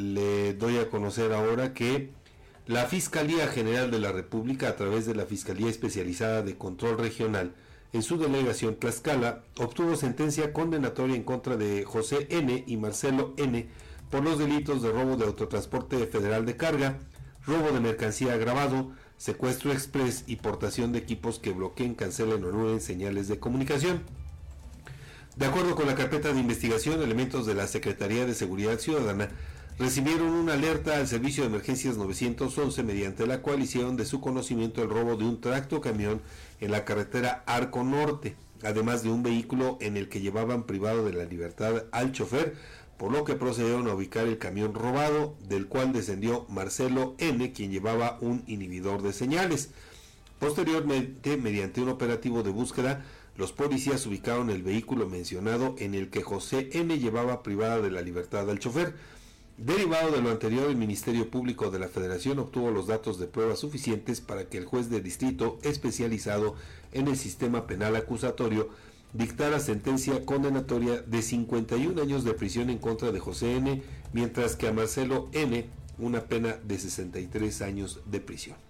le doy a conocer ahora que la Fiscalía General de la República, a través de la Fiscalía Especializada de Control Regional, en su delegación Tlaxcala, obtuvo sentencia condenatoria en contra de José N. y Marcelo N. por los delitos de robo de autotransporte federal de carga, robo de mercancía agravado, secuestro express y portación de equipos que bloqueen, cancelen o anulen señales de comunicación. De acuerdo con la carpeta de investigación, elementos de la Secretaría de Seguridad Ciudadana recibieron una alerta al Servicio de Emergencias 911 mediante la cual hicieron de su conocimiento el robo de un tracto camión en la carretera Arco Norte, además de un vehículo en el que llevaban privado de la libertad al chofer, por lo que procedieron a ubicar el camión robado, del cual descendió Marcelo N., quien llevaba un inhibidor de señales. Posteriormente, mediante un operativo de búsqueda, los policías ubicaron el vehículo mencionado en el que José N. llevaba privada de la libertad al chofer. Derivado de lo anterior, el Ministerio Público de la Federación obtuvo los datos de prueba suficientes para que el juez de distrito especializado en el sistema penal acusatorio dictara sentencia condenatoria de 51 años de prisión en contra de José N., mientras que a Marcelo N. una pena de 63 años de prisión.